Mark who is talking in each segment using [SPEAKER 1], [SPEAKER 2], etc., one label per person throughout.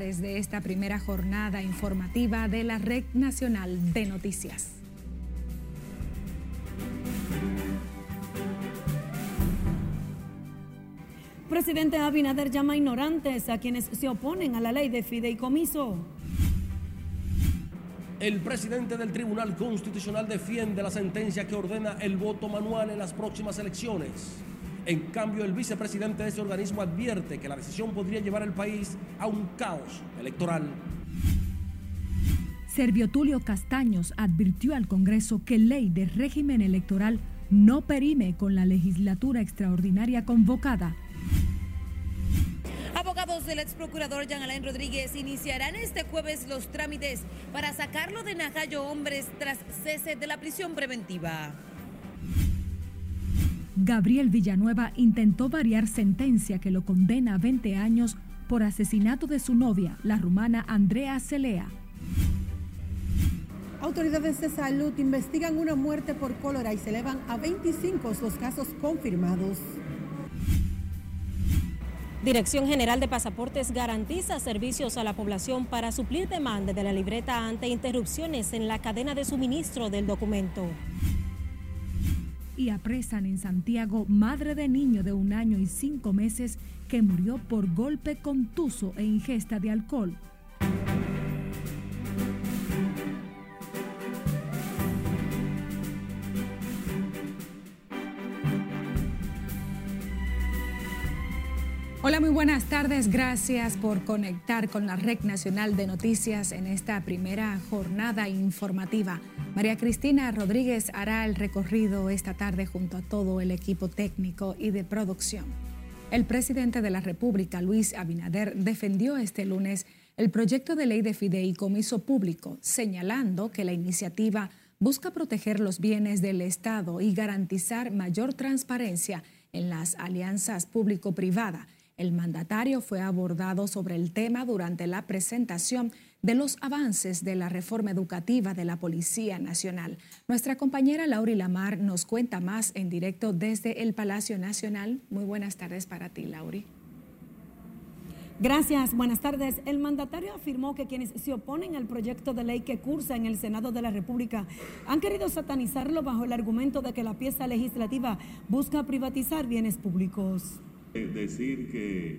[SPEAKER 1] titulares de esta primera jornada informativa de la Red Nacional de Noticias.
[SPEAKER 2] Presidente Abinader llama ignorantes a quienes se oponen a la ley de fideicomiso.
[SPEAKER 3] El presidente del Tribunal Constitucional defiende la sentencia que ordena el voto manual en las próximas elecciones. En cambio, el vicepresidente de ese organismo advierte que la decisión podría llevar al país a un caos electoral.
[SPEAKER 1] Servio Tulio Castaños advirtió al Congreso que ley de régimen electoral no perime con la legislatura extraordinaria convocada
[SPEAKER 4] Abogados del ex procurador Jean Alain Rodríguez iniciarán este jueves los trámites para sacarlo de Najayo Hombres tras cese de la prisión preventiva.
[SPEAKER 1] Gabriel Villanueva intentó variar sentencia que lo condena a 20 años por asesinato de su novia, la rumana Andrea Celea.
[SPEAKER 5] Autoridades de salud investigan una muerte por cólera y se elevan a 25 los casos confirmados.
[SPEAKER 2] Dirección General de Pasaportes garantiza servicios a la población para suplir demanda de la libreta ante interrupciones en la cadena de suministro del documento.
[SPEAKER 1] Y apresan en Santiago madre de niño de un año y cinco meses que murió por golpe contuso e ingesta de alcohol. Buenas tardes. Gracias por conectar con la Red Nacional de Noticias en esta primera jornada informativa. María Cristina Rodríguez hará el recorrido esta tarde junto a todo el equipo técnico y de producción. El presidente de la República, Luis Abinader, defendió este lunes el proyecto de ley de fideicomiso público, señalando que la iniciativa busca proteger los bienes del Estado y garantizar mayor transparencia en las alianzas público-privada el mandatario fue abordado sobre el tema durante la presentación de los avances de la reforma educativa de la Policía Nacional. Nuestra compañera Lauri Lamar nos cuenta más en directo desde el Palacio Nacional. Muy buenas tardes para ti, Lauri.
[SPEAKER 2] Gracias, buenas tardes. El mandatario afirmó que quienes se oponen al proyecto de ley que cursa en el Senado de la República han querido satanizarlo bajo el argumento de que la pieza legislativa busca privatizar bienes públicos.
[SPEAKER 6] Eh, decir que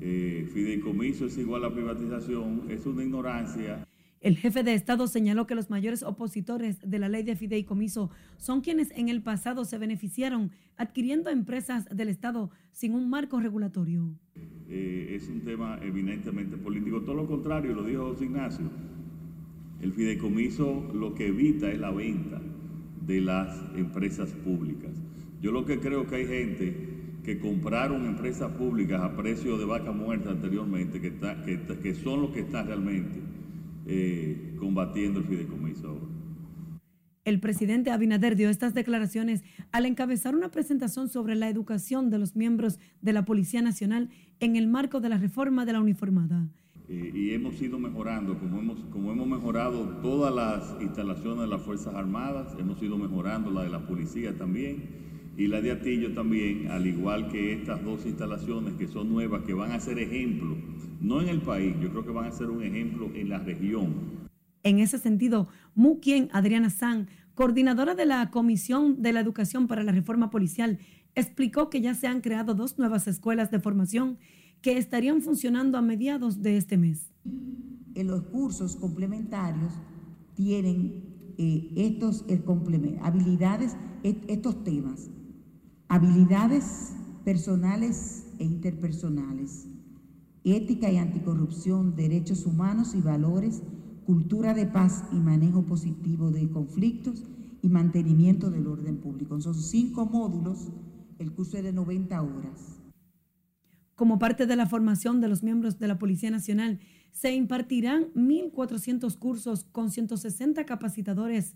[SPEAKER 6] eh, fideicomiso es igual a privatización es una ignorancia.
[SPEAKER 2] El jefe de Estado señaló que los mayores opositores de la ley de fideicomiso son quienes en el pasado se beneficiaron adquiriendo empresas del Estado sin un marco regulatorio.
[SPEAKER 6] Eh, es un tema eminentemente político. Todo lo contrario, lo dijo José Ignacio. El fideicomiso lo que evita es la venta de las empresas públicas. Yo lo que creo que hay gente que compraron empresas públicas a precio de vaca muerta anteriormente, que, que, son los que están realmente eh, combatiendo el fideicomiso ahora.
[SPEAKER 2] El presidente Abinader dio estas declaraciones al encabezar una presentación sobre la educación de los miembros de la Policía Nacional en el marco de la reforma de la uniformada.
[SPEAKER 6] Eh, y hemos ido mejorando, como hemos, como hemos mejorado todas las instalaciones de las Fuerzas Armadas, hemos ido mejorando la de la policía también y la de Atillo también, al igual que estas dos instalaciones que son nuevas, que van a ser ejemplo, no en el país, yo creo que van a ser un ejemplo en la región.
[SPEAKER 2] En ese sentido, Muquien Adriana San, coordinadora de la Comisión de la Educación para la Reforma Policial, explicó que ya se han creado dos nuevas escuelas de formación que estarían funcionando a mediados de este mes.
[SPEAKER 7] En los cursos complementarios tienen eh, estos eh, habilidades, estos temas habilidades personales e interpersonales, ética y anticorrupción, derechos humanos y valores, cultura de paz y manejo positivo de conflictos y mantenimiento del orden público. Son cinco módulos, el curso es de 90 horas.
[SPEAKER 2] Como parte de la formación de los miembros de la Policía Nacional, se impartirán 1.400 cursos con 160 capacitadores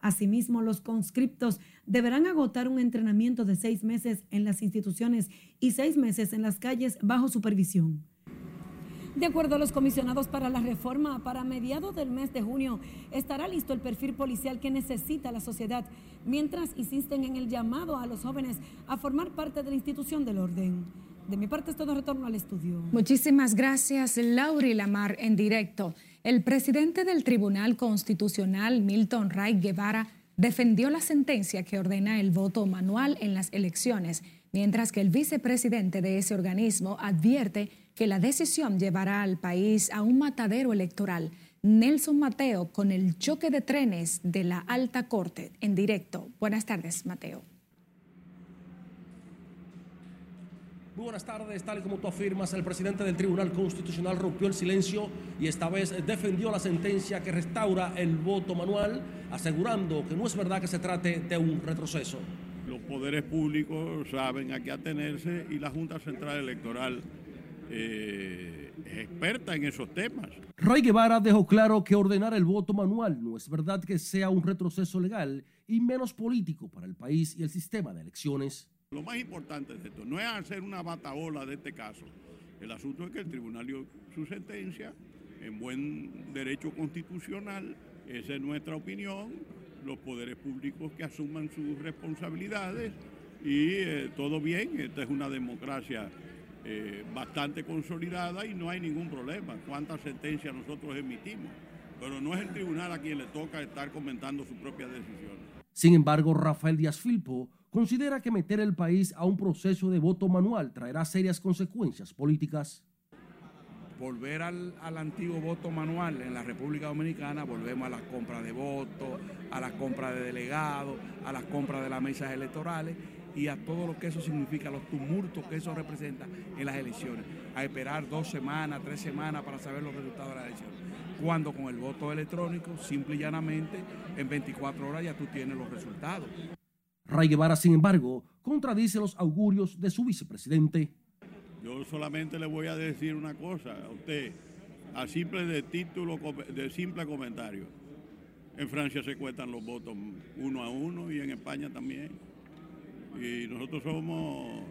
[SPEAKER 2] Asimismo, los conscriptos deberán agotar un entrenamiento de seis meses en las instituciones y seis meses en las calles bajo supervisión. De acuerdo a los comisionados para la reforma, para mediados del mes de junio estará listo el perfil policial que necesita la sociedad, mientras insisten en el llamado a los jóvenes a formar parte de la institución del orden.
[SPEAKER 8] De mi parte es todo retorno al estudio.
[SPEAKER 1] Muchísimas gracias, Lauri Lamar, en directo. El presidente del Tribunal Constitucional, Milton Ray Guevara, defendió la sentencia que ordena el voto manual en las elecciones, mientras que el vicepresidente de ese organismo advierte que la decisión llevará al país a un matadero electoral. Nelson Mateo con el choque de trenes de la Alta Corte en directo. Buenas tardes, Mateo.
[SPEAKER 3] Muy buenas tardes, tal y como tú afirmas, el presidente del Tribunal Constitucional rompió el silencio y esta vez defendió la sentencia que restaura el voto manual, asegurando que no es verdad que se trate de un retroceso.
[SPEAKER 9] Los poderes públicos saben a qué atenerse y la Junta Central Electoral eh, es experta en esos temas.
[SPEAKER 3] Ray Guevara dejó claro que ordenar el voto manual no es verdad que sea un retroceso legal y menos político para el país y el sistema de elecciones.
[SPEAKER 9] Lo más importante de esto no es hacer una bataola de este caso. El asunto es que el tribunal dio su sentencia en buen derecho constitucional. Esa es nuestra opinión. Los poderes públicos que asuman sus responsabilidades y eh, todo bien. Esta es una democracia eh, bastante consolidada y no hay ningún problema. ¿Cuántas sentencias nosotros emitimos? Pero no es el tribunal a quien le toca estar comentando su propia decisión.
[SPEAKER 3] Sin embargo, Rafael Díaz Filpo considera que meter el país a un proceso de voto manual traerá serias consecuencias políticas.
[SPEAKER 10] Volver al, al, antiguo voto manual en la República Dominicana, volvemos a las compras de votos, a las compras de delegados, a las compras de las mesas electorales y a todo lo que eso significa, los tumultos que eso representa en las elecciones. A esperar dos semanas, tres semanas para saber los resultados de las elecciones. Cuando con el voto electrónico, simple y llanamente, en 24 horas ya tú tienes los resultados.
[SPEAKER 3] Ray Guevara, sin embargo, contradice los augurios de su vicepresidente.
[SPEAKER 9] Yo solamente le voy a decir una cosa a usted, a simple de título, de simple comentario. En Francia se cuentan los votos uno a uno y en España también. Y nosotros somos,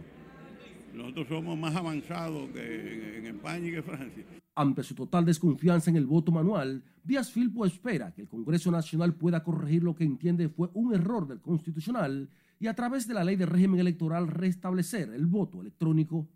[SPEAKER 9] nosotros somos más avanzados que en España y que Francia.
[SPEAKER 3] Ante su total desconfianza en el voto manual, Díaz Filpo espera que el Congreso Nacional pueda corregir lo que entiende fue un error del Constitucional y a través de la ley de régimen electoral restablecer el voto electrónico.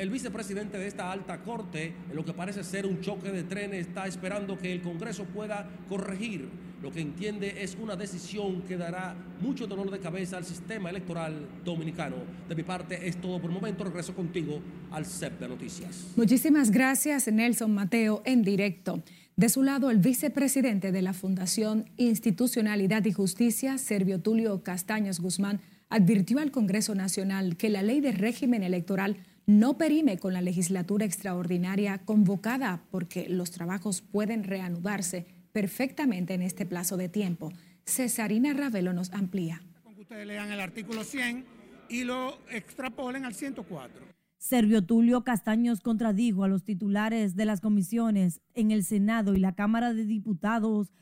[SPEAKER 3] El vicepresidente de esta alta corte, en lo que parece ser un choque de trenes, está esperando que el Congreso pueda corregir lo que entiende es una decisión que dará mucho dolor de cabeza al sistema electoral dominicano. De mi parte es todo por el momento. Regreso contigo al CEP de Noticias.
[SPEAKER 1] Muchísimas gracias, Nelson Mateo, en directo. De su lado, el vicepresidente de la Fundación Institucionalidad y Justicia, Servio Tulio Castaños Guzmán, advirtió al Congreso Nacional que la ley de régimen electoral no perime con la legislatura extraordinaria convocada porque los trabajos pueden reanudarse perfectamente en este plazo de tiempo. Cesarina Ravelo nos amplía.
[SPEAKER 11] Con que ustedes lean el artículo 100 y lo extrapolen al 104.
[SPEAKER 8] Servio Tulio Castaños contradijo a los titulares de las comisiones en el Senado y la Cámara de Diputados,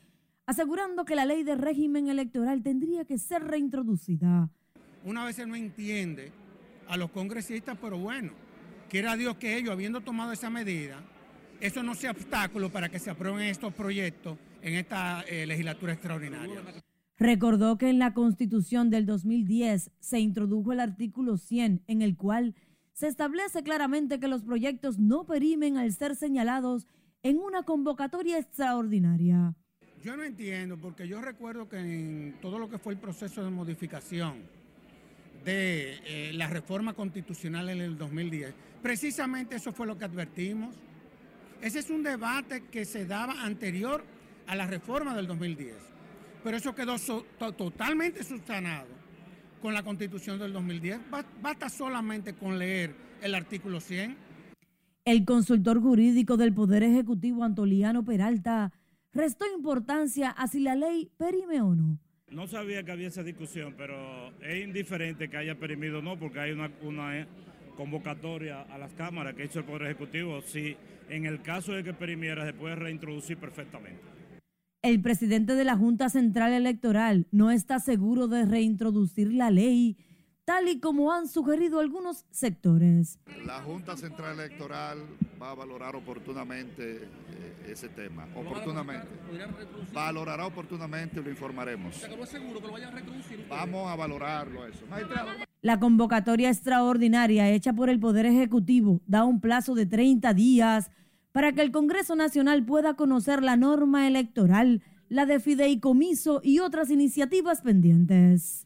[SPEAKER 8] asegurando que la ley de régimen electoral tendría que ser reintroducida.
[SPEAKER 11] Una vez no entiende a los congresistas, pero bueno, quiera Dios que ellos, habiendo tomado esa medida, eso no sea obstáculo para que se aprueben estos proyectos en esta eh, legislatura extraordinaria.
[SPEAKER 8] Recordó que en la Constitución del 2010 se introdujo el artículo 100 en el cual se establece claramente que los proyectos no perimen al ser señalados en una convocatoria extraordinaria.
[SPEAKER 11] Yo no entiendo, porque yo recuerdo que en todo lo que fue el proceso de modificación de eh, la reforma constitucional en el 2010, precisamente eso fue lo que advertimos. Ese es un debate que se daba anterior a la reforma del 2010, pero eso quedó totalmente subsanado con la constitución del 2010. Basta solamente con leer el artículo 100.
[SPEAKER 8] El consultor jurídico del Poder Ejecutivo, Antoliano Peralta, restó importancia a si la ley perime o no.
[SPEAKER 12] No sabía que había esa discusión, pero es indiferente que haya perimido o no, porque hay una, una convocatoria a las cámaras que hizo el Poder Ejecutivo. Si en el caso de que perimiera, se puede reintroducir perfectamente.
[SPEAKER 8] El presidente de la Junta Central Electoral no está seguro de reintroducir la ley, tal y como han sugerido algunos sectores.
[SPEAKER 13] La Junta Central Electoral va a valorar oportunamente eh, ese tema. Oportunamente. Valorará oportunamente y lo informaremos. Vamos a valorarlo eso.
[SPEAKER 8] La convocatoria extraordinaria hecha por el Poder Ejecutivo da un plazo de 30 días para que el Congreso Nacional pueda conocer la norma electoral, la de fideicomiso y otras iniciativas pendientes.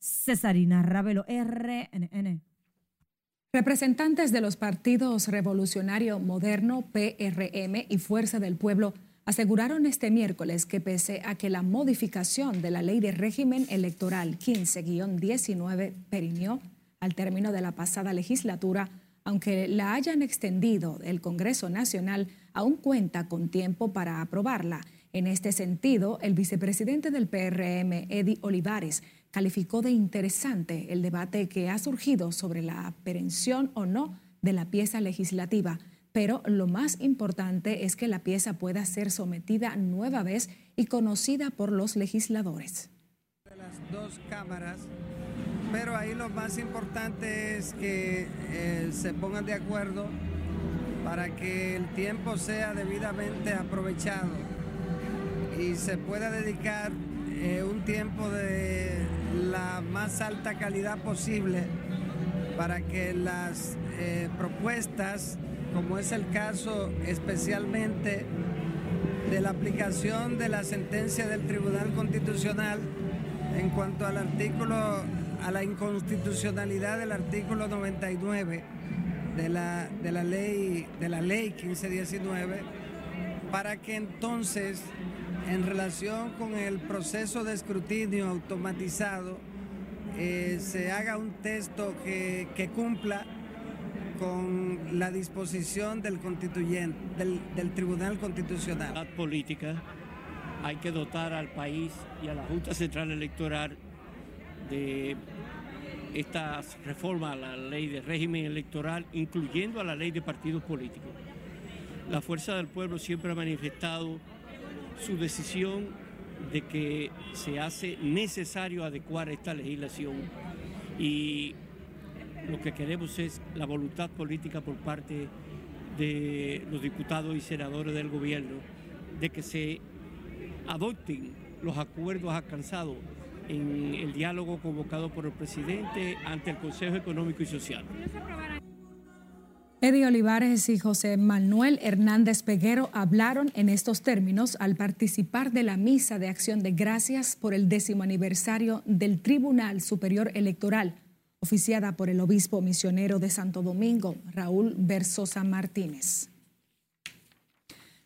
[SPEAKER 8] Cesarina Ravelo, RNN.
[SPEAKER 1] Representantes de los partidos Revolucionario Moderno, PRM y Fuerza del Pueblo aseguraron este miércoles que pese a que la modificación de la ley de régimen electoral 15-19 perimió al término de la pasada legislatura, aunque la hayan extendido, el Congreso Nacional aún cuenta con tiempo para aprobarla. En este sentido, el vicepresidente del PRM, Eddie Olivares, calificó de interesante el debate que ha surgido sobre la aprehensión o no de la pieza legislativa pero lo más importante es que la pieza pueda ser sometida nueva vez y conocida por los legisladores.
[SPEAKER 14] De las dos cámaras, pero ahí lo más importante es que eh, se pongan de acuerdo para que el tiempo sea debidamente aprovechado y se pueda dedicar eh, un tiempo de la más alta calidad posible para que las eh, propuestas como es el caso especialmente de la aplicación de la sentencia del Tribunal Constitucional en cuanto al artículo, a la inconstitucionalidad del artículo 99 de la, de la ley de la ley 1519 para que entonces en relación con el proceso de escrutinio automatizado eh, se haga un texto que, cumpla con la disposición del constituyente, del, Tribunal Constitucional.
[SPEAKER 15] Política hay que dotar al país y a la Junta Central Electoral de estas reformas a la ley de régimen electoral, incluyendo a la ley de partidos políticos. La Fuerza del Pueblo siempre ha manifestado su decisión de que se hace necesario adecuar esta legislación y lo que queremos es la voluntad política por parte de los diputados y senadores del gobierno de que se adopten los acuerdos alcanzados en el diálogo convocado por el presidente ante el Consejo Económico y Social.
[SPEAKER 1] Eddie Olivares y José Manuel Hernández Peguero hablaron en estos términos al participar de la misa de acción de gracias por el décimo aniversario del Tribunal Superior Electoral oficiada por el obispo misionero de Santo Domingo, Raúl Versosa Martínez.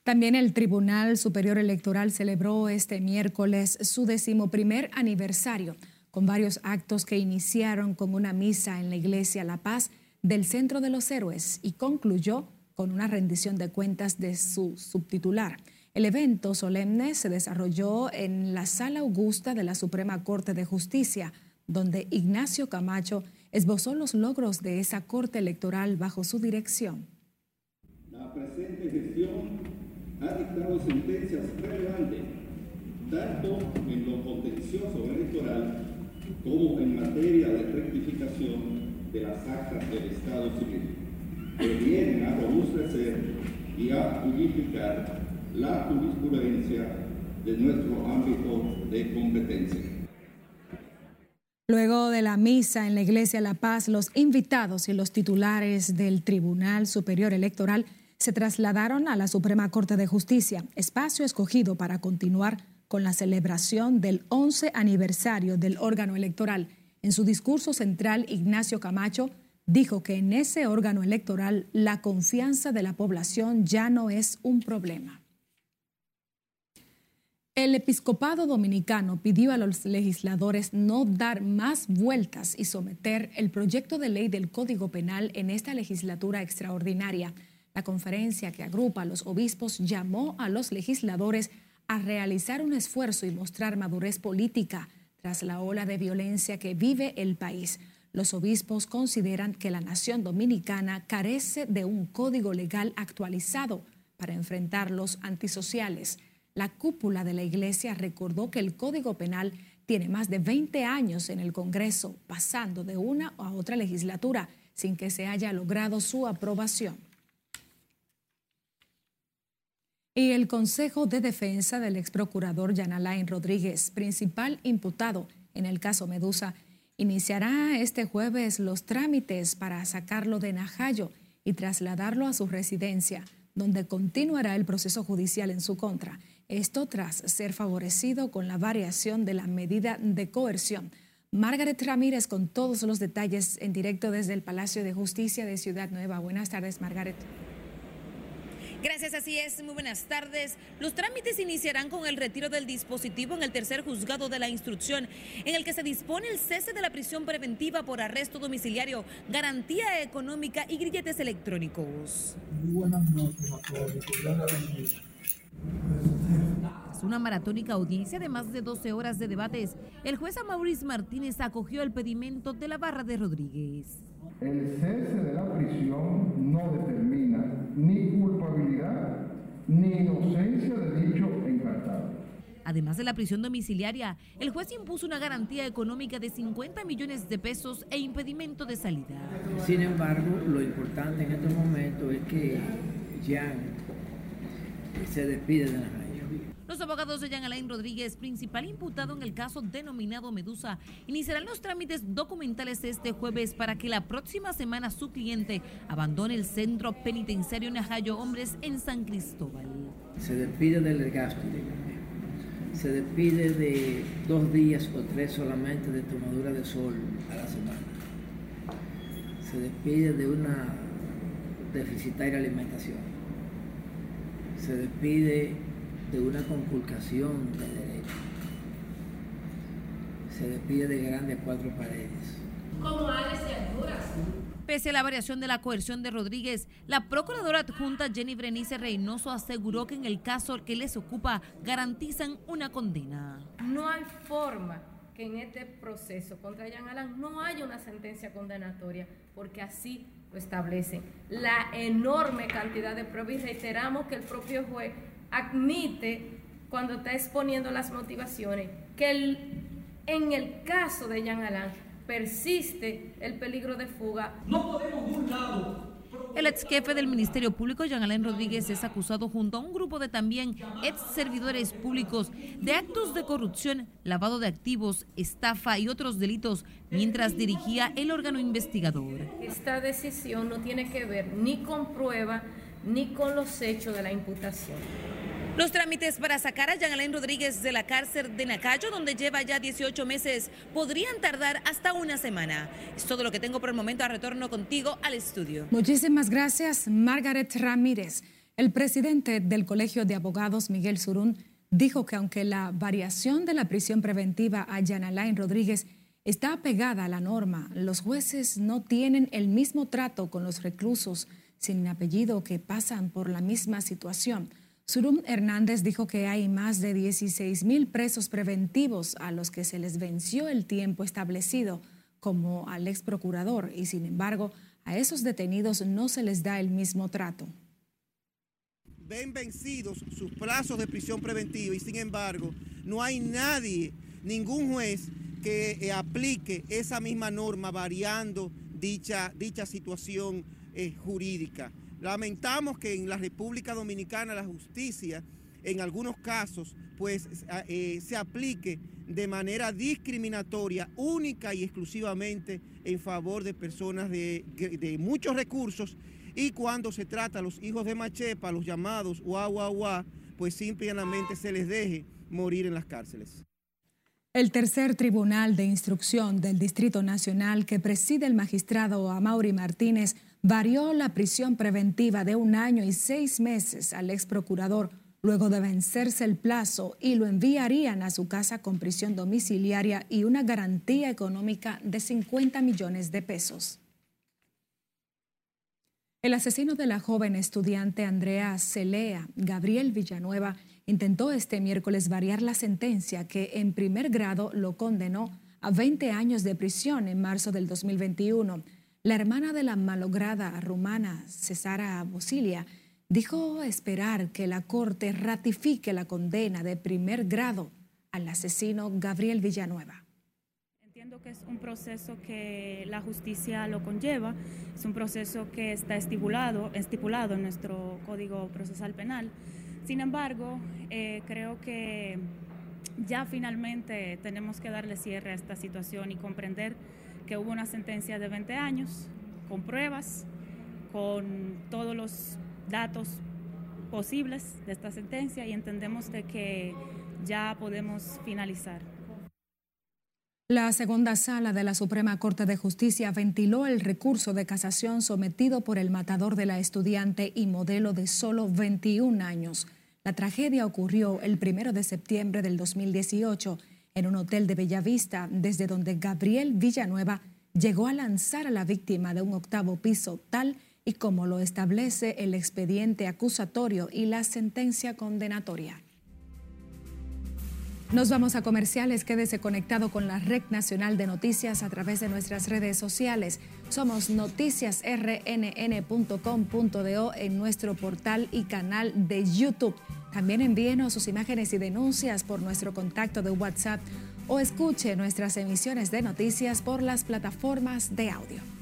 [SPEAKER 1] También el Tribunal Superior Electoral celebró este miércoles su decimoprimer aniversario, con varios actos que iniciaron con una misa en la Iglesia La Paz del Centro de los Héroes y concluyó con una rendición de cuentas de su subtitular. El evento solemne se desarrolló en la Sala Augusta de la Suprema Corte de Justicia, donde Ignacio Camacho esbozó los logros de esa corte electoral bajo su dirección.
[SPEAKER 16] La presente gestión ha dictado sentencias relevantes, tanto en lo contencioso electoral como en materia de rectificación de las actas del Estado civil, que vienen a robustecer y a unificar la jurisprudencia de nuestro ámbito de competencia.
[SPEAKER 1] Luego de la misa en la Iglesia La Paz, los invitados y los titulares del Tribunal Superior Electoral se trasladaron a la Suprema Corte de Justicia, espacio escogido para continuar con la celebración del 11 aniversario del órgano electoral. En su discurso central, Ignacio Camacho dijo que en ese órgano electoral la confianza de la población ya no es un problema. El episcopado dominicano pidió a los legisladores no dar más vueltas y someter el proyecto de ley del Código Penal en esta legislatura extraordinaria. La conferencia que agrupa a los obispos llamó a los legisladores a realizar un esfuerzo y mostrar madurez política tras la ola de violencia que vive el país. Los obispos consideran que la nación dominicana carece de un código legal actualizado para enfrentar los antisociales. La cúpula de la Iglesia recordó que el Código Penal tiene más de 20 años en el Congreso, pasando de una a otra legislatura sin que se haya logrado su aprobación. Y el Consejo de Defensa del ex procurador Jan Alain Rodríguez, principal imputado en el caso Medusa, iniciará este jueves los trámites para sacarlo de Najayo y trasladarlo a su residencia, donde continuará el proceso judicial en su contra. Esto tras ser favorecido con la variación de la medida de coerción. Margaret Ramírez con todos los detalles en directo desde el Palacio de Justicia de Ciudad Nueva. Buenas tardes, Margaret.
[SPEAKER 4] Gracias, así es. Muy buenas tardes. Los trámites iniciarán con el retiro del dispositivo en el tercer juzgado de la instrucción, en el que se dispone el cese de la prisión preventiva por arresto domiciliario, garantía económica y grilletes electrónicos.
[SPEAKER 17] Muy buenas noches a todos.
[SPEAKER 4] Tras una maratónica audiencia de más de 12 horas de debates, el juez Maurice Martínez acogió el pedimento de la barra de Rodríguez.
[SPEAKER 17] El cese de la prisión no determina inocencia de dicho encartado.
[SPEAKER 4] Además de la prisión domiciliaria, el juez impuso una garantía económica de 50 millones de pesos e impedimento de salida.
[SPEAKER 18] Sin embargo, lo importante en este momento es que Jan se despide de la
[SPEAKER 4] los abogados de Jean Alain Rodríguez, principal imputado en el caso denominado Medusa, iniciarán los trámites documentales este jueves para que la próxima semana su cliente abandone el centro penitenciario Najayo Hombres en San Cristóbal.
[SPEAKER 18] Se despide del gasto, se despide de dos días o tres solamente de tomadura de sol a la semana. Se despide de una deficitaria alimentación. Se despide de una conculcación de derecho. Se despide de grandes cuatro paredes.
[SPEAKER 4] Como Pese a la variación de la coerción de Rodríguez, la procuradora adjunta Jenny Brenice Reynoso aseguró que en el caso que les ocupa garantizan una condena.
[SPEAKER 19] No hay forma que en este proceso contra Jean Alan no haya una sentencia condenatoria, porque así lo establecen. La enorme cantidad de pruebas y reiteramos que el propio juez admite cuando está exponiendo las motivaciones que en el caso de Jean Alain persiste el peligro de fuga.
[SPEAKER 4] No podemos de un lado el ex jefe del Ministerio Público, Jean Alain Rodríguez, es acusado junto a un grupo de también ex servidores públicos de actos de corrupción, lavado de activos, estafa y otros delitos mientras dirigía el órgano investigador.
[SPEAKER 19] Esta decisión no tiene que ver ni con prueba ni con los hechos de la imputación.
[SPEAKER 4] Los trámites para sacar a Jean Alain Rodríguez de la cárcel de Nacayo, donde lleva ya 18 meses, podrían tardar hasta una semana. Es todo lo que tengo por el momento. A retorno contigo al estudio.
[SPEAKER 1] Muchísimas gracias, Margaret Ramírez. El presidente del Colegio de Abogados, Miguel Surún, dijo que aunque la variación de la prisión preventiva a Jean Alain Rodríguez está apegada a la norma, los jueces no tienen el mismo trato con los reclusos sin apellido que pasan por la misma situación. Surum Hernández dijo que hay más de 16 mil presos preventivos a los que se les venció el tiempo establecido, como al ex procurador, y sin embargo, a esos detenidos no se les da el mismo trato.
[SPEAKER 20] Ven vencidos sus plazos de prisión preventiva y sin embargo, no hay nadie, ningún juez que eh, aplique esa misma norma variando dicha, dicha situación eh, jurídica. Lamentamos que en la República Dominicana la justicia en algunos casos pues eh, se aplique de manera discriminatoria, única y exclusivamente en favor de personas de, muchos recursos y cuando se trata a los hijos de Machepa, los llamados guau pues simplemente se les deje morir en las cárceles.
[SPEAKER 1] El tercer tribunal de instrucción del Distrito Nacional que preside el magistrado Amaury Martínez varió la prisión preventiva de un año y seis meses al ex procurador luego de vencerse el plazo y lo enviarían a su casa con prisión domiciliaria y una garantía económica de 50 millones de pesos. El asesino de la joven estudiante Andrea Celea, Gabriel Villanueva, intentó este miércoles variar la sentencia que en primer grado lo condenó a 20 años de prisión en marzo del 2021 la hermana de la malograda rumana Cesara Bosilia dijo esperar que la Corte ratifique la condena de primer grado al asesino Gabriel Villanueva.
[SPEAKER 21] Entiendo que es un proceso que la justicia lo conlleva, es un proceso que está estipulado, estipulado en nuestro Código Procesal Penal. Sin embargo, eh, creo que ya finalmente tenemos que darle cierre a esta situación y comprender que hubo una sentencia de 20 años con pruebas, con todos los datos posibles de esta sentencia y entendemos de que ya podemos finalizar.
[SPEAKER 1] La segunda sala de la Suprema Corte de Justicia ventiló el recurso de casación sometido por el matador de la estudiante y modelo de solo 21 años. La tragedia ocurrió el primero de septiembre del 2018 en un hotel de Bellavista, desde donde Gabriel Villanueva llegó a lanzar a la víctima de un octavo piso tal y como lo establece el expediente acusatorio y la sentencia condenatoria. Nos vamos a comerciales. Quédese conectado con la Red Nacional de Noticias a través de nuestras redes sociales. Somos noticiasrnn.com.do en nuestro portal y canal de YouTube. También envíenos sus imágenes y denuncias por nuestro contacto de WhatsApp o escuche nuestras emisiones de noticias por las plataformas de audio.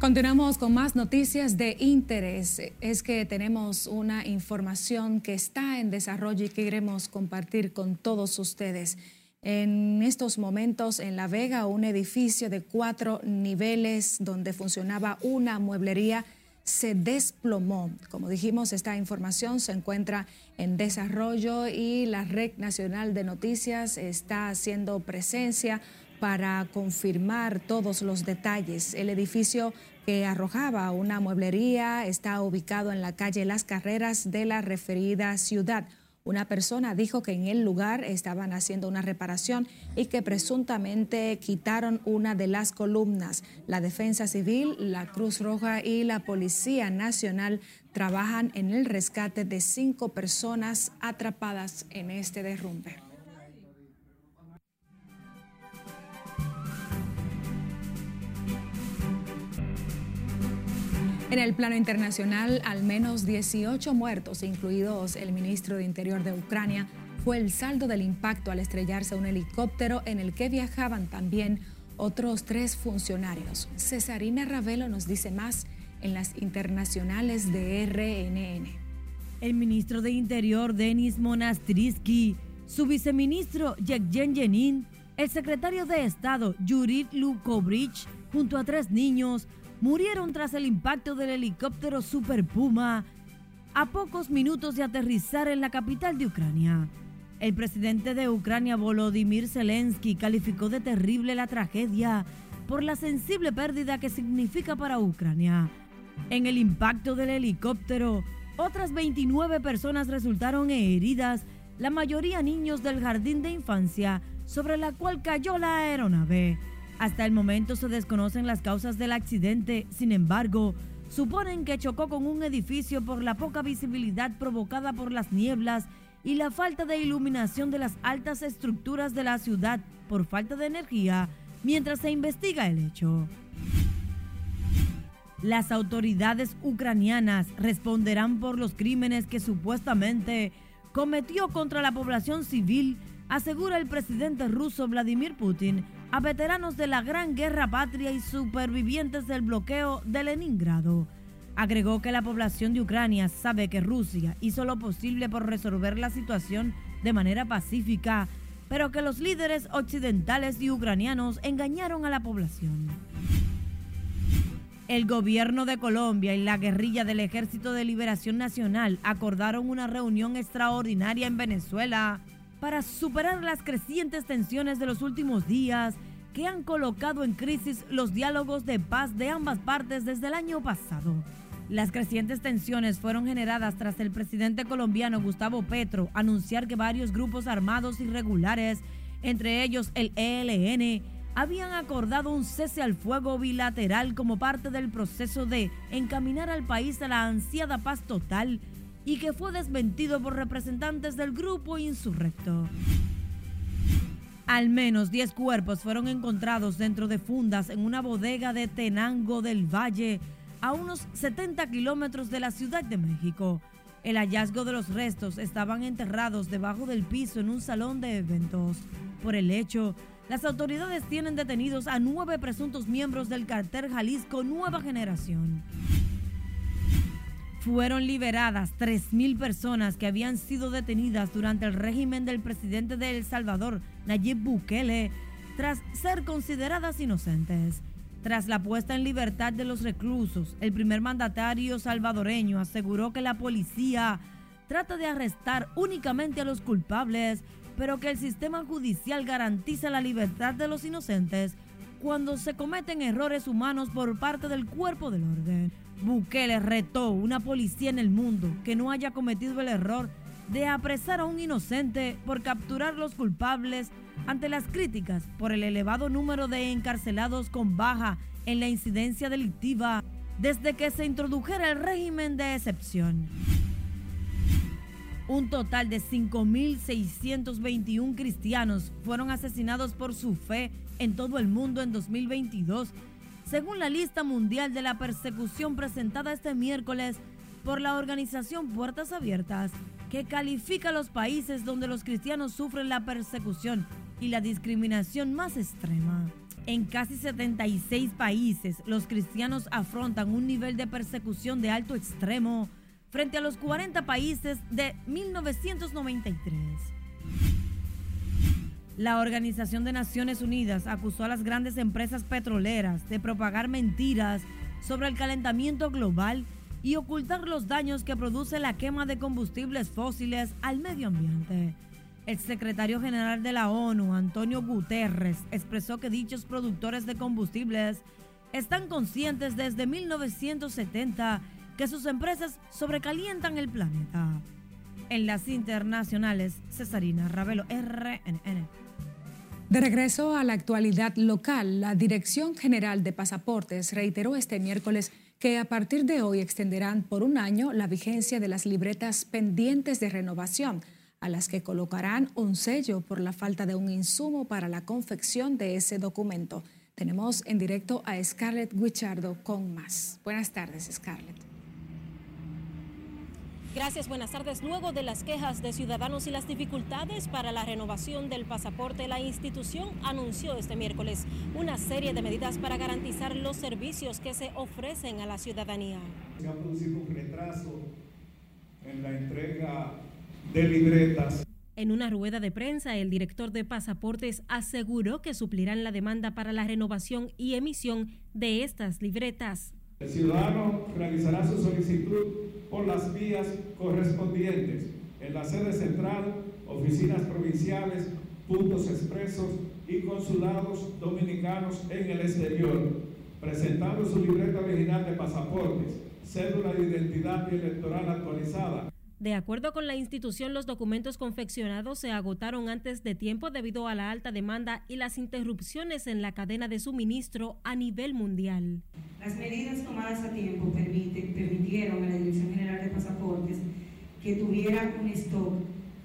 [SPEAKER 1] Continuamos con más noticias de interés. Es que tenemos una información que está en desarrollo y que queremos compartir con todos ustedes. En estos momentos en La Vega, un edificio de cuatro niveles donde funcionaba una mueblería se desplomó. Como dijimos, esta información se encuentra en desarrollo y la Red Nacional de Noticias está haciendo presencia para confirmar todos los detalles. El edificio que arrojaba una mueblería está ubicado en la calle Las Carreras de la referida ciudad. Una persona dijo que en el lugar estaban haciendo una reparación y que presuntamente quitaron una de las columnas. La Defensa Civil, la Cruz Roja y la Policía Nacional trabajan en el rescate de cinco personas atrapadas en este derrumbe. En el plano internacional, al menos 18 muertos, incluidos el ministro de Interior de Ucrania, fue el saldo del impacto al estrellarse un helicóptero en el que viajaban también otros tres funcionarios. Cesarina Ravelo nos dice más en las internacionales de RNN.
[SPEAKER 8] El ministro de Interior, Denis Monastrisky, su viceministro, Yevgen Yenin, el secretario de Estado, Yuri Lukovich, junto a tres niños, murieron tras el impacto del helicóptero Super Puma a pocos minutos de aterrizar en la capital de Ucrania. El presidente de Ucrania, Volodymyr Zelensky, calificó de terrible la tragedia por la sensible pérdida que significa para Ucrania. En el impacto del helicóptero, otras 29 personas resultaron heridas, la mayoría niños del jardín de infancia sobre la cual cayó la aeronave. Hasta el momento se desconocen las causas del accidente, sin embargo, suponen que chocó con un edificio por la poca visibilidad provocada por las nieblas y la falta de iluminación de las altas estructuras de la ciudad por falta de energía mientras se investiga el hecho. Las autoridades ucranianas responderán por los crímenes que supuestamente cometió contra la población civil, asegura el presidente ruso Vladimir Putin a veteranos de la Gran Guerra Patria y supervivientes del bloqueo de Leningrado. Agregó que la población de Ucrania sabe que Rusia hizo lo posible por resolver la situación de manera pacífica, pero que los líderes occidentales y ucranianos engañaron a la población. El gobierno de Colombia y la guerrilla del Ejército de Liberación Nacional acordaron una reunión extraordinaria en Venezuela para superar las crecientes tensiones de los últimos días que han colocado en crisis los diálogos de paz de ambas partes desde el año pasado. Las crecientes tensiones fueron generadas tras el presidente colombiano Gustavo Petro anunciar que varios grupos armados irregulares, entre ellos el ELN, habían acordado un cese al fuego bilateral como parte del proceso de encaminar al país a la ansiada paz total y que fue desmentido por representantes del grupo insurrecto. Al menos 10 cuerpos fueron encontrados dentro de fundas en una bodega de Tenango del Valle, a unos 70 kilómetros de la Ciudad de México. El hallazgo de los restos estaban enterrados debajo del piso en un salón de eventos. Por el hecho, las autoridades tienen detenidos a nueve presuntos miembros del cartel Jalisco Nueva Generación. Fueron liberadas 3.000 personas que habían sido detenidas durante el régimen del presidente de El Salvador, Nayib Bukele, tras ser consideradas inocentes. Tras la puesta en libertad de los reclusos, el primer mandatario salvadoreño aseguró que la policía trata de arrestar únicamente a los culpables, pero que el sistema judicial garantiza la libertad de los inocentes cuando se cometen errores humanos por parte del cuerpo del orden. Bukele retó una policía en el mundo que no haya cometido el error de apresar a un inocente por capturar los culpables ante las críticas por el elevado número de encarcelados con baja en la incidencia delictiva desde que se introdujera el régimen de excepción. Un total de 5.621 cristianos fueron asesinados por su fe en todo el mundo en 2022, según la lista mundial de la persecución presentada este miércoles por la organización Puertas Abiertas, que califica los países donde los cristianos sufren la persecución y la discriminación más extrema. En casi 76 países, los cristianos afrontan un nivel de persecución de alto extremo frente a los 40 países de 1993. La Organización de Naciones Unidas acusó a las grandes empresas petroleras de propagar mentiras sobre el calentamiento global y ocultar los daños que produce la quema de combustibles fósiles al medio ambiente. El secretario general de la ONU, Antonio Guterres, expresó que dichos productores de combustibles están conscientes desde 1970 que sus empresas sobrecalientan el planeta. En las internacionales, Cesarina Ravelo, RNN.
[SPEAKER 1] De regreso a la actualidad local, la Dirección General de Pasaportes reiteró este miércoles que a partir de hoy extenderán por un año la vigencia de las libretas pendientes de renovación, a las que colocarán un sello por la falta de un insumo para la confección de ese documento. Tenemos en directo a Scarlett Guichardo con más. Buenas tardes, Scarlett.
[SPEAKER 22] Gracias, buenas tardes. Luego de las quejas de ciudadanos y las dificultades para la renovación del pasaporte, la institución anunció este miércoles una serie de medidas para garantizar los servicios que se ofrecen a la ciudadanía.
[SPEAKER 23] Se ha producido un retraso en la entrega de libretas.
[SPEAKER 22] En una rueda de prensa, el director de pasaportes aseguró que suplirán la demanda para la renovación y emisión de estas libretas.
[SPEAKER 23] El ciudadano realizará su solicitud por las vías correspondientes. En la sede central, oficinas provinciales, puntos expresos y consulados dominicanos en el exterior, presentando su libreta original de pasaportes, cédula de identidad y electoral actualizada
[SPEAKER 22] de acuerdo con la institución, los documentos confeccionados se agotaron antes de tiempo debido a la alta demanda y las interrupciones en la cadena de suministro a nivel mundial.
[SPEAKER 24] Las medidas tomadas a tiempo permitieron a la Dirección General de Pasaportes que tuviera un stock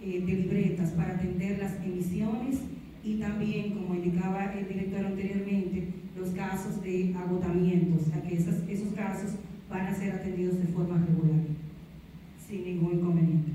[SPEAKER 24] eh, de libretas para atender las emisiones y también, como indicaba el director anteriormente, los casos de agotamiento, o sea que esos casos van a ser atendidos de forma regular sin ningún inconveniente.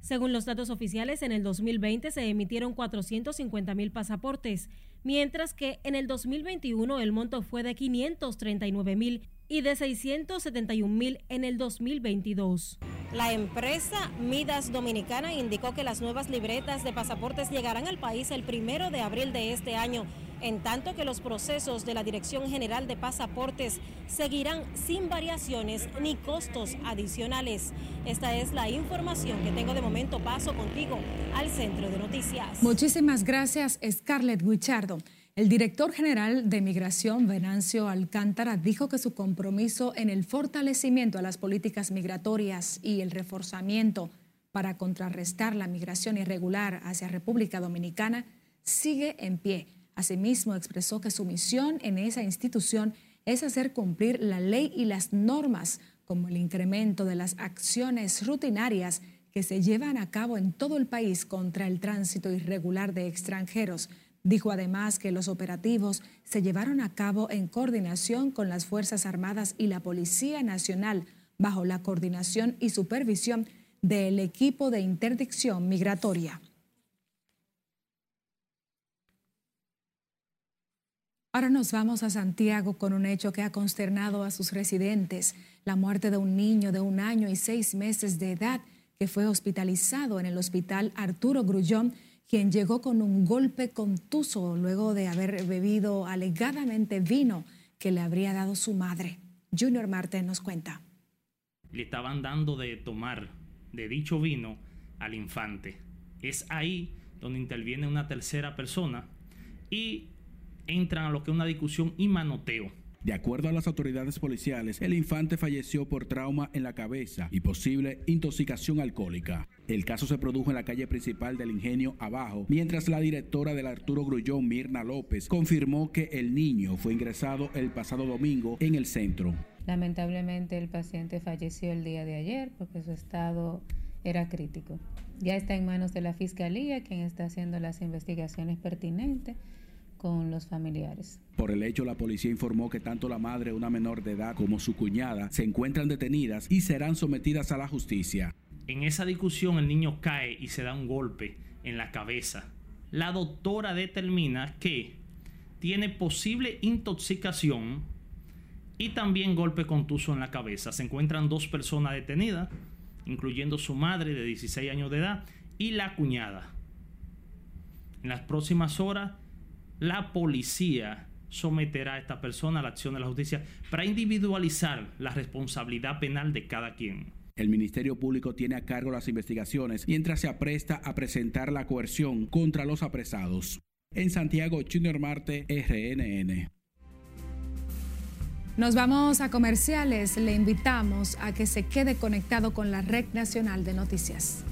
[SPEAKER 22] Según los datos oficiales, en el 2020 se emitieron 450 mil pasaportes, mientras que en el 2021 el monto fue de 539 mil y de 671 mil en el 2022. La empresa Midas Dominicana indicó que las nuevas libretas de pasaportes llegarán al país el primero de abril de este año en tanto que los procesos de la Dirección General de Pasaportes seguirán sin variaciones ni costos adicionales. Esta es la información que tengo de momento. Paso contigo al centro de noticias.
[SPEAKER 1] Muchísimas gracias, Scarlett Guichardo. El director general de Migración, Venancio Alcántara, dijo que su compromiso en el fortalecimiento a las políticas migratorias y el reforzamiento para contrarrestar la migración irregular hacia República Dominicana sigue en pie Asimismo, expresó que su misión en esa institución es hacer cumplir la ley y las normas, como el incremento de las acciones rutinarias que se llevan a cabo en todo el país contra el tránsito irregular de extranjeros. Dijo además que los operativos se llevaron a cabo en coordinación con las Fuerzas Armadas y la Policía Nacional, bajo la coordinación y supervisión del equipo de interdicción migratoria. Ahora nos vamos a Santiago con un hecho que ha consternado a sus residentes, la muerte de un niño de un año y seis meses de edad que fue hospitalizado en el hospital Arturo Grullón, quien llegó con un golpe contuso luego de haber bebido alegadamente vino que le habría dado su madre. Junior Marte nos cuenta.
[SPEAKER 25] Le estaban dando de tomar de dicho vino al infante. Es ahí donde interviene una tercera persona y entran a lo que es una discusión y manoteo.
[SPEAKER 26] De acuerdo a las autoridades policiales, el infante falleció por trauma en la cabeza y posible intoxicación alcohólica. El caso se produjo en la calle principal del Ingenio Abajo, mientras la directora del Arturo Grullón, Mirna López, confirmó que el niño fue ingresado el pasado domingo en el centro.
[SPEAKER 27] Lamentablemente el paciente falleció el día de ayer porque su estado era crítico. Ya está en manos de la Fiscalía, quien está haciendo las investigaciones pertinentes con los familiares.
[SPEAKER 26] Por el hecho, la policía informó que tanto la madre, una menor de edad, como su cuñada se encuentran detenidas y serán sometidas a la justicia.
[SPEAKER 25] En esa discusión el niño cae y se da un golpe en la cabeza. La doctora determina que tiene posible intoxicación y también golpe contuso en la cabeza. Se encuentran dos personas detenidas, incluyendo su madre de 16 años de edad y la cuñada. En las próximas horas la policía someterá a esta persona a la acción de la justicia para individualizar la responsabilidad penal de cada quien.
[SPEAKER 26] El Ministerio Público tiene a cargo las investigaciones mientras se apresta a presentar la coerción contra los apresados. En Santiago, Junior Marte, RNN.
[SPEAKER 1] Nos vamos a comerciales. Le invitamos a que se quede conectado con la Red Nacional de Noticias.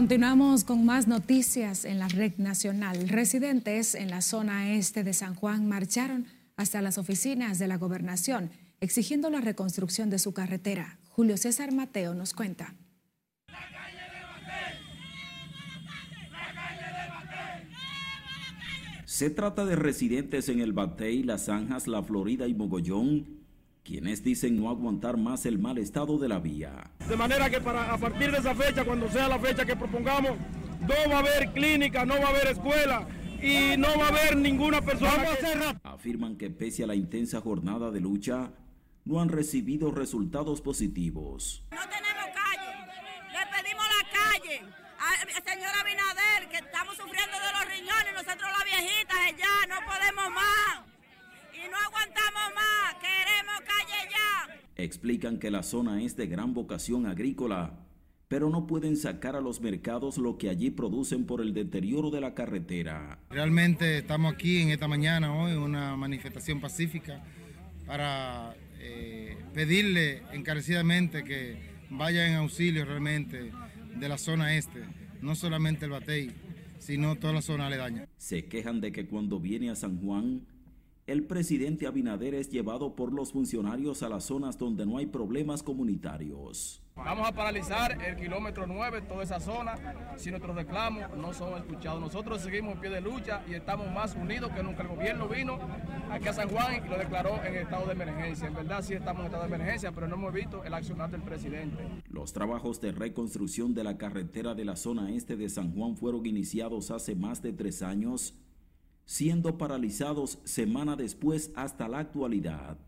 [SPEAKER 1] Continuamos con más noticias en la red nacional. Residentes en la zona este de San Juan marcharon hasta las oficinas de la gobernación exigiendo la reconstrucción de su carretera. Julio César Mateo nos cuenta.
[SPEAKER 28] Se trata de residentes en el Batey, Las Zanjas, La Florida y Mogollón quienes dicen no aguantar más el mal estado de la vía.
[SPEAKER 29] De manera que para, a partir de esa fecha, cuando sea la fecha que propongamos, no va a haber clínica, no va a haber escuela y no va a haber ninguna persona.
[SPEAKER 28] Afirman que pese a la intensa jornada de lucha, no han recibido resultados positivos.
[SPEAKER 30] No tenemos calle, le pedimos la calle al señor Abinader, que estamos sufriendo de los riñones, nosotros las viejitas ya no podemos más y no aguantamos más.
[SPEAKER 28] Explican que la zona es de gran vocación agrícola, pero no pueden sacar a los mercados lo que allí producen por el deterioro de la carretera.
[SPEAKER 31] Realmente estamos aquí en esta mañana, hoy, una manifestación pacífica para eh, pedirle encarecidamente que vaya en auxilio realmente de la zona este, no solamente el Batey, sino toda la zona aledaña.
[SPEAKER 28] Se quejan de que cuando viene a San Juan el presidente Abinader es llevado por los funcionarios a las zonas donde no hay problemas comunitarios.
[SPEAKER 29] Vamos a paralizar el kilómetro 9, toda esa zona, si nuestros reclamos no son escuchados. Nosotros seguimos en pie de lucha y estamos más unidos que nunca. El gobierno vino aquí a San Juan y lo declaró en estado de emergencia. En verdad sí estamos en estado de emergencia, pero no hemos visto el accionar del presidente.
[SPEAKER 28] Los trabajos de reconstrucción de la carretera de la zona este de San Juan fueron iniciados hace más de tres años siendo paralizados semana después hasta la actualidad.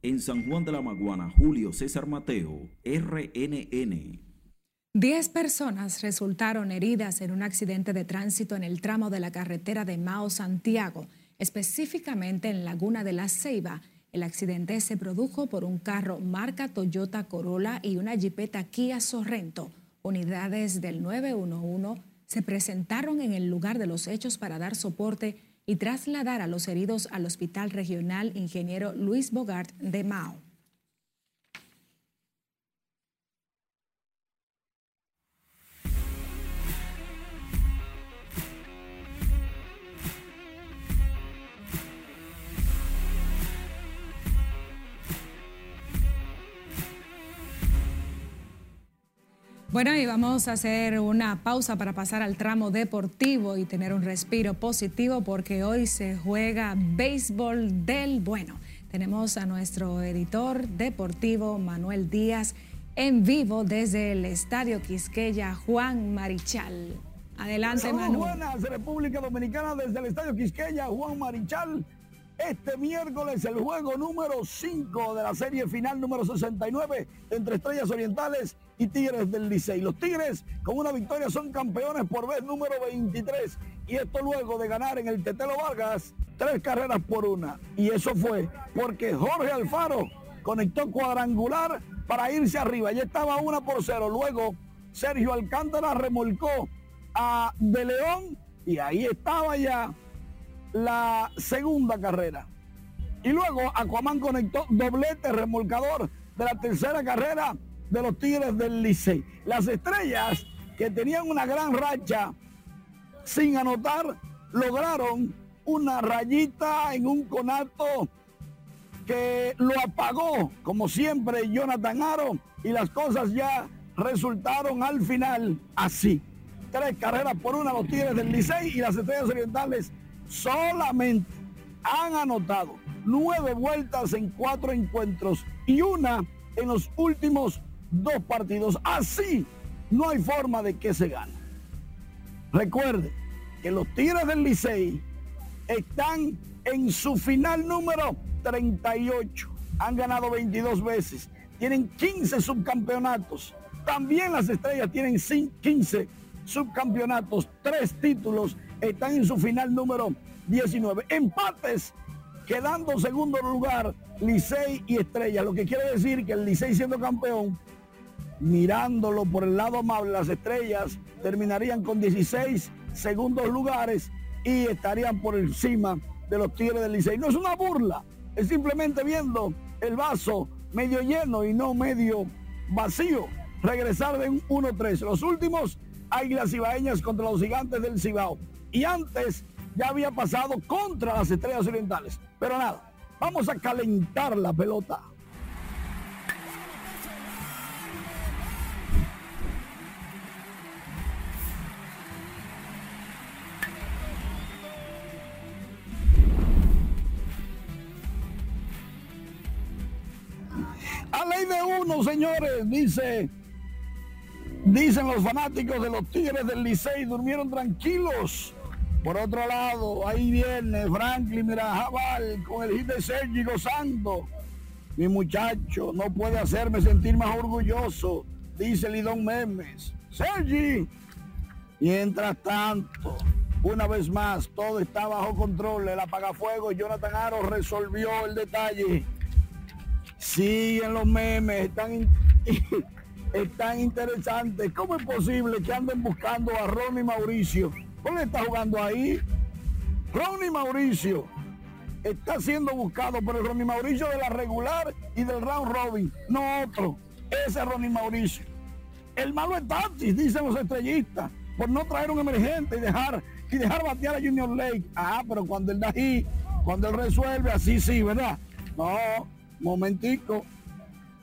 [SPEAKER 28] En San Juan de la Maguana, Julio César Mateo, RNN.
[SPEAKER 1] Diez personas resultaron heridas en un accidente de tránsito en el tramo de la carretera de Mao Santiago, específicamente en Laguna de la Ceiba. El accidente se produjo por un carro marca Toyota Corolla y una jipeta Kia Sorrento. Unidades del 911 se presentaron en el lugar de los hechos para dar soporte y trasladar a los heridos al Hospital Regional Ingeniero Luis Bogart de Mao. Bueno, y vamos a hacer una pausa para pasar al tramo deportivo y tener un respiro positivo porque hoy se juega béisbol del bueno. Tenemos a nuestro editor deportivo Manuel Díaz en vivo desde el Estadio Quisqueya, Juan Marichal. Adelante, Manuel.
[SPEAKER 32] Buenas, República Dominicana, desde el Estadio Quisqueya, Juan Marichal. Este miércoles el juego número 5 de la serie final número 69 entre Estrellas Orientales y Tigres del Licey. Los Tigres con una victoria son campeones por vez número 23 y esto luego de ganar en el Tetelo Vargas tres carreras por una. Y eso fue porque Jorge Alfaro conectó cuadrangular para irse arriba. Ya estaba una por cero. Luego Sergio Alcántara remolcó a De León y ahí estaba ya la segunda carrera. Y luego Aquaman conectó doblete remolcador de la tercera carrera de los Tigres del Licey. Las estrellas que tenían una gran racha sin anotar lograron una rayita en un conato que lo apagó, como siempre, Jonathan Aro, y las cosas ya resultaron al final así. Tres carreras por una los Tigres del Licey y las Estrellas Orientales solamente han anotado nueve vueltas en cuatro encuentros y una en los últimos dos partidos. Así no hay forma de que se gane. Recuerde que los Tigres del Licey están en su final número 38. Han ganado 22 veces. Tienen 15 subcampeonatos. También las estrellas tienen 15 subcampeonatos, tres títulos están en su final número 19. Empates, quedando segundo lugar Licey y Estrella, lo que quiere decir que el Licey siendo campeón, mirándolo por el lado amable, las estrellas terminarían con 16 segundos lugares y estarían por encima de los Tigres del Licey. No es una burla, es simplemente viendo el vaso medio lleno y no medio vacío. Regresar de un 1-3. Los últimos Águilas Ibaeñas contra los Gigantes del Cibao y antes ya había pasado contra las Estrellas Orientales. Pero nada, vamos a calentar la pelota. Uno, señores, dice Dicen los fanáticos de los Tigres del Licey, durmieron tranquilos. Por otro lado, ahí viene Franklin Mirajabal con el hit de Sergi gozando. Mi muchacho no puede hacerme sentir más orgulloso, dice Lidón Memes. Sergi. Mientras tanto, una vez más, todo está bajo control. El apagafuego, Jonathan Aro resolvió el detalle. Siguen los memes, están es tan interesante. ¿Cómo es posible que anden buscando a Ronnie Mauricio? ¿Cómo está jugando ahí? Ronnie Mauricio está siendo buscado por el Ronnie Mauricio de la regular y del round robin, no otro. Ese Ronnie Mauricio. El malo es Tatis, dicen los estrellistas, por no traer un emergente y dejar, y dejar batear a Junior Lake. Ah, pero cuando él da ahí, cuando él resuelve, así sí, ¿verdad? No, momentico.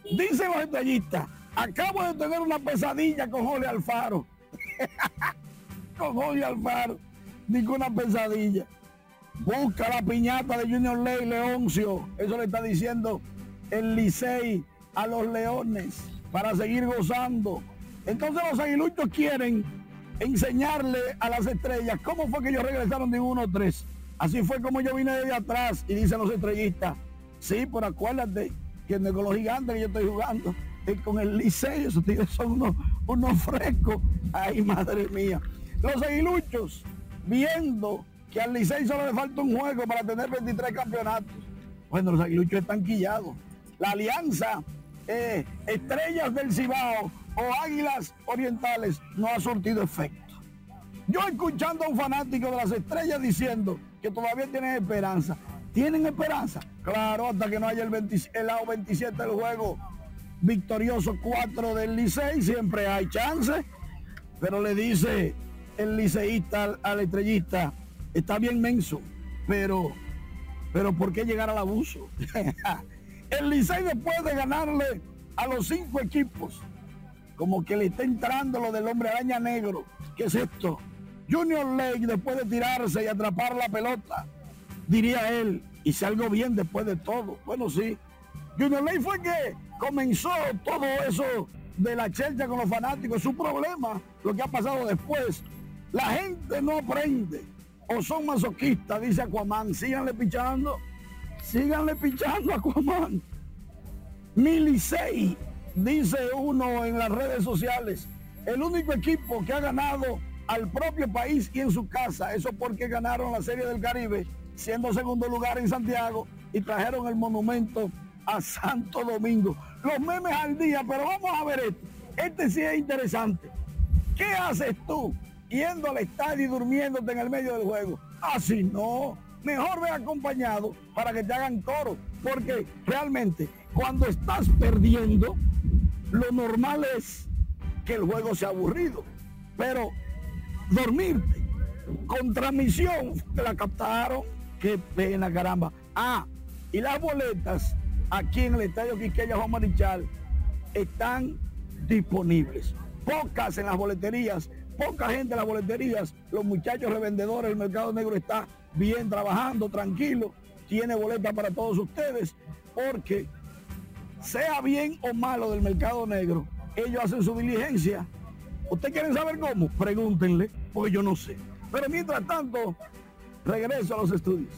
[SPEAKER 32] Dicen los estrellistas, Acabo de tener una pesadilla con Jorge Alfaro. con Jorge Alfaro. Ninguna pesadilla. Busca la piñata de Junior Ley Leoncio. Eso le está diciendo el Licey a los Leones para seguir gozando. Entonces los aguiluchos quieren enseñarle a las estrellas cómo fue que ellos regresaron de 1-3. Así fue como yo vine de atrás y dicen los estrellistas. Sí, pero acuérdate que con los gigantes que yo estoy jugando con el Licey, esos tigres son unos, frescos. Ay, madre mía. Los aguiluchos, viendo que al Licey solo le falta un juego para tener 23 campeonatos. Bueno, los aguiluchos están quillados. La alianza eh, Estrellas del Cibao o Águilas Orientales no ha surtido efecto. Yo escuchando a un fanático de las estrellas diciendo que todavía tienen esperanza. ¿Tienen esperanza? Claro, hasta que no haya el, el lado 27 del juego victorioso 4 del Licey, siempre hay chance, pero le dice el liceísta al, estrellista, está bien menso, pero, pero ¿por qué llegar al abuso? el Licey después de ganarle a los cinco equipos como que le está entrando lo del hombre araña negro. ¿Qué es esto? Junior Lake, después de tirarse y atrapar la pelota, diría él, hice algo bien después de todo. Bueno, sí. Junior Lake fue que comenzó todo eso de la chelcha con los fanáticos. Es su problema, lo que ha pasado después. La gente no aprende o son masoquistas, dice Aquaman. Síganle pichando, síganle pichando a Aquaman. Milisei, dice uno en las redes sociales, el único equipo que ha ganado al propio país y en su casa. Eso porque ganaron la Serie del Caribe, siendo segundo lugar en Santiago y trajeron el monumento a Santo Domingo. Los memes al día, pero vamos a ver esto. Este sí es interesante. ¿Qué haces tú yendo al estadio y durmiéndote en el medio del juego? Así no. Mejor ve acompañado para que te hagan coro. Porque realmente cuando estás perdiendo, lo normal es que el juego sea aburrido. Pero dormirte con transmisión, te la captaron. Qué pena, caramba. Ah, y las boletas aquí en el Estadio Quiqueya Juan Marichal están disponibles. Pocas en las boleterías, poca gente en las boleterías. Los muchachos revendedores, el mercado negro está bien trabajando, tranquilo. Tiene boleta para todos ustedes, porque sea bien o malo del mercado negro, ellos hacen su diligencia. ¿Ustedes quieren saber cómo? Pregúntenle, porque yo no sé. Pero mientras tanto, regreso a los estudios.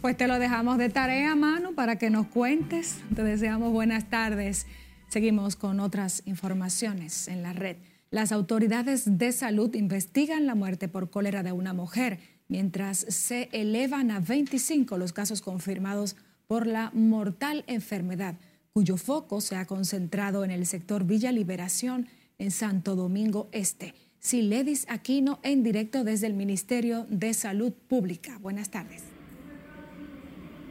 [SPEAKER 1] Pues te lo dejamos de tarea, mano, para que nos cuentes. Te deseamos buenas tardes. Seguimos con otras informaciones en la red. Las autoridades de salud investigan la muerte por cólera de una mujer, mientras se elevan a 25 los casos confirmados por la mortal enfermedad, cuyo foco se ha concentrado en el sector Villa Liberación en Santo Domingo Este. Siledis Aquino en directo desde el Ministerio de Salud Pública. Buenas tardes.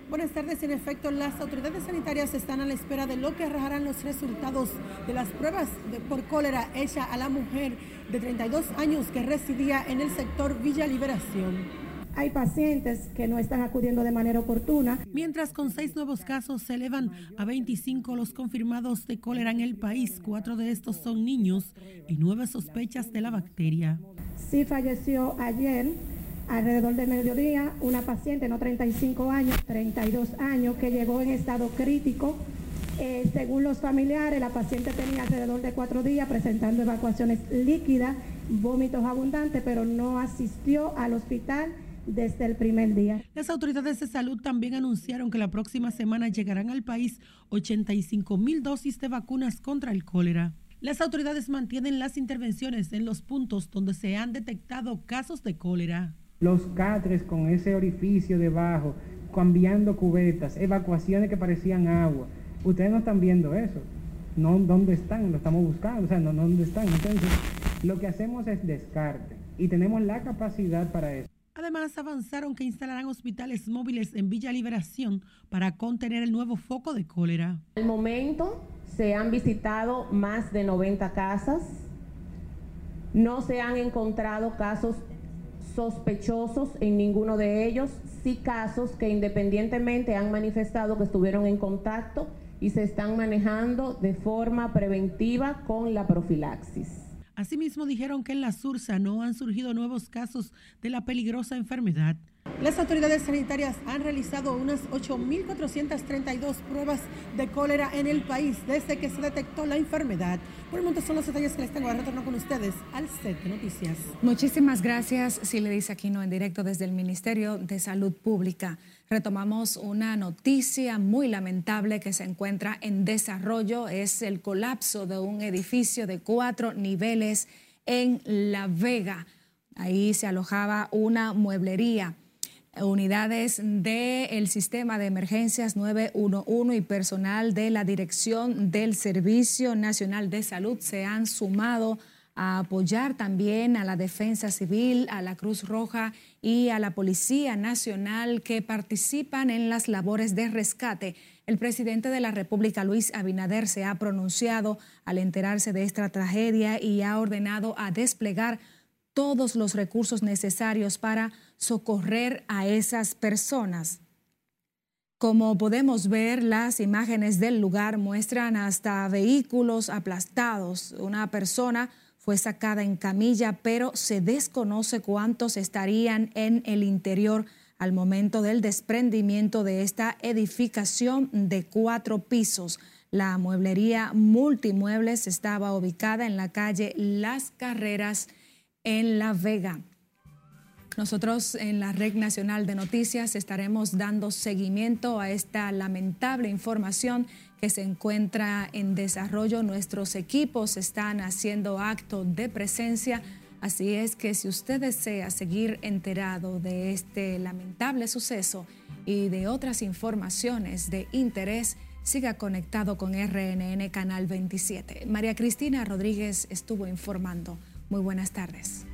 [SPEAKER 5] Buenas tardes. En efecto, las autoridades sanitarias están a la espera de lo que arrojarán los resultados de las pruebas por cólera hecha a la mujer de 32 años que residía en el sector Villa Liberación.
[SPEAKER 33] Hay pacientes que no están acudiendo de manera oportuna.
[SPEAKER 5] Mientras con seis nuevos casos se elevan a 25 los confirmados de cólera en el país, cuatro de estos son niños y nueve sospechas de la bacteria.
[SPEAKER 33] Sí falleció ayer alrededor de mediodía una paciente, no 35 años, 32 años, que llegó en estado crítico. Eh, según los familiares, la paciente tenía alrededor de cuatro días presentando evacuaciones líquidas, vómitos abundantes, pero no asistió al hospital desde el primer día.
[SPEAKER 5] Las autoridades de salud también anunciaron que la próxima semana llegarán al país 85 mil dosis de vacunas contra el cólera. Las autoridades mantienen las intervenciones en los puntos donde se han detectado casos de cólera.
[SPEAKER 34] Los catres con ese orificio debajo, cambiando cubetas, evacuaciones que parecían agua. Ustedes no están viendo eso. No, ¿dónde están? Lo estamos buscando, o sea, no, ¿dónde están? Entonces, lo que hacemos es descarte y tenemos la capacidad para eso.
[SPEAKER 5] Además, avanzaron que instalarán hospitales móviles en Villa Liberación para contener el nuevo foco de cólera.
[SPEAKER 35] Al momento se han visitado más de 90 casas. No se han encontrado casos sospechosos en ninguno de ellos, sí casos que independientemente han manifestado que estuvieron en contacto y se están manejando de forma preventiva con la profilaxis.
[SPEAKER 5] Asimismo, dijeron que en la Sursa no han surgido nuevos casos de la peligrosa enfermedad. Las autoridades sanitarias han realizado unas 8.432 pruebas de cólera en el país desde que se detectó la enfermedad. Por el momento son los detalles que les tengo. retorno con ustedes al set de noticias.
[SPEAKER 1] Muchísimas gracias, si le dice aquí no en directo desde el Ministerio de Salud Pública. Retomamos una noticia muy lamentable que se encuentra en desarrollo. Es el colapso de un edificio de cuatro niveles en La Vega. Ahí se alojaba una mueblería. Unidades del sistema de emergencias 911 y personal de la Dirección del Servicio Nacional de Salud se han sumado a apoyar también a la Defensa Civil, a la Cruz Roja y a la Policía Nacional que participan en las labores de rescate. El presidente de la República, Luis Abinader, se ha pronunciado al enterarse de esta tragedia y ha ordenado a desplegar todos los recursos necesarios para socorrer a esas personas. Como podemos ver, las imágenes del lugar muestran hasta vehículos aplastados. Una persona fue sacada en camilla, pero se desconoce cuántos estarían en el interior al momento del desprendimiento de esta edificación de cuatro pisos. La mueblería multimuebles estaba ubicada en la calle Las Carreras en La Vega. Nosotros en la Red Nacional de Noticias estaremos dando seguimiento a esta lamentable información que se encuentra en desarrollo. Nuestros equipos están haciendo acto de presencia. Así es que si usted desea seguir enterado de este lamentable suceso y de otras informaciones de interés, siga conectado con RNN Canal 27. María Cristina Rodríguez estuvo informando. Muy buenas tardes.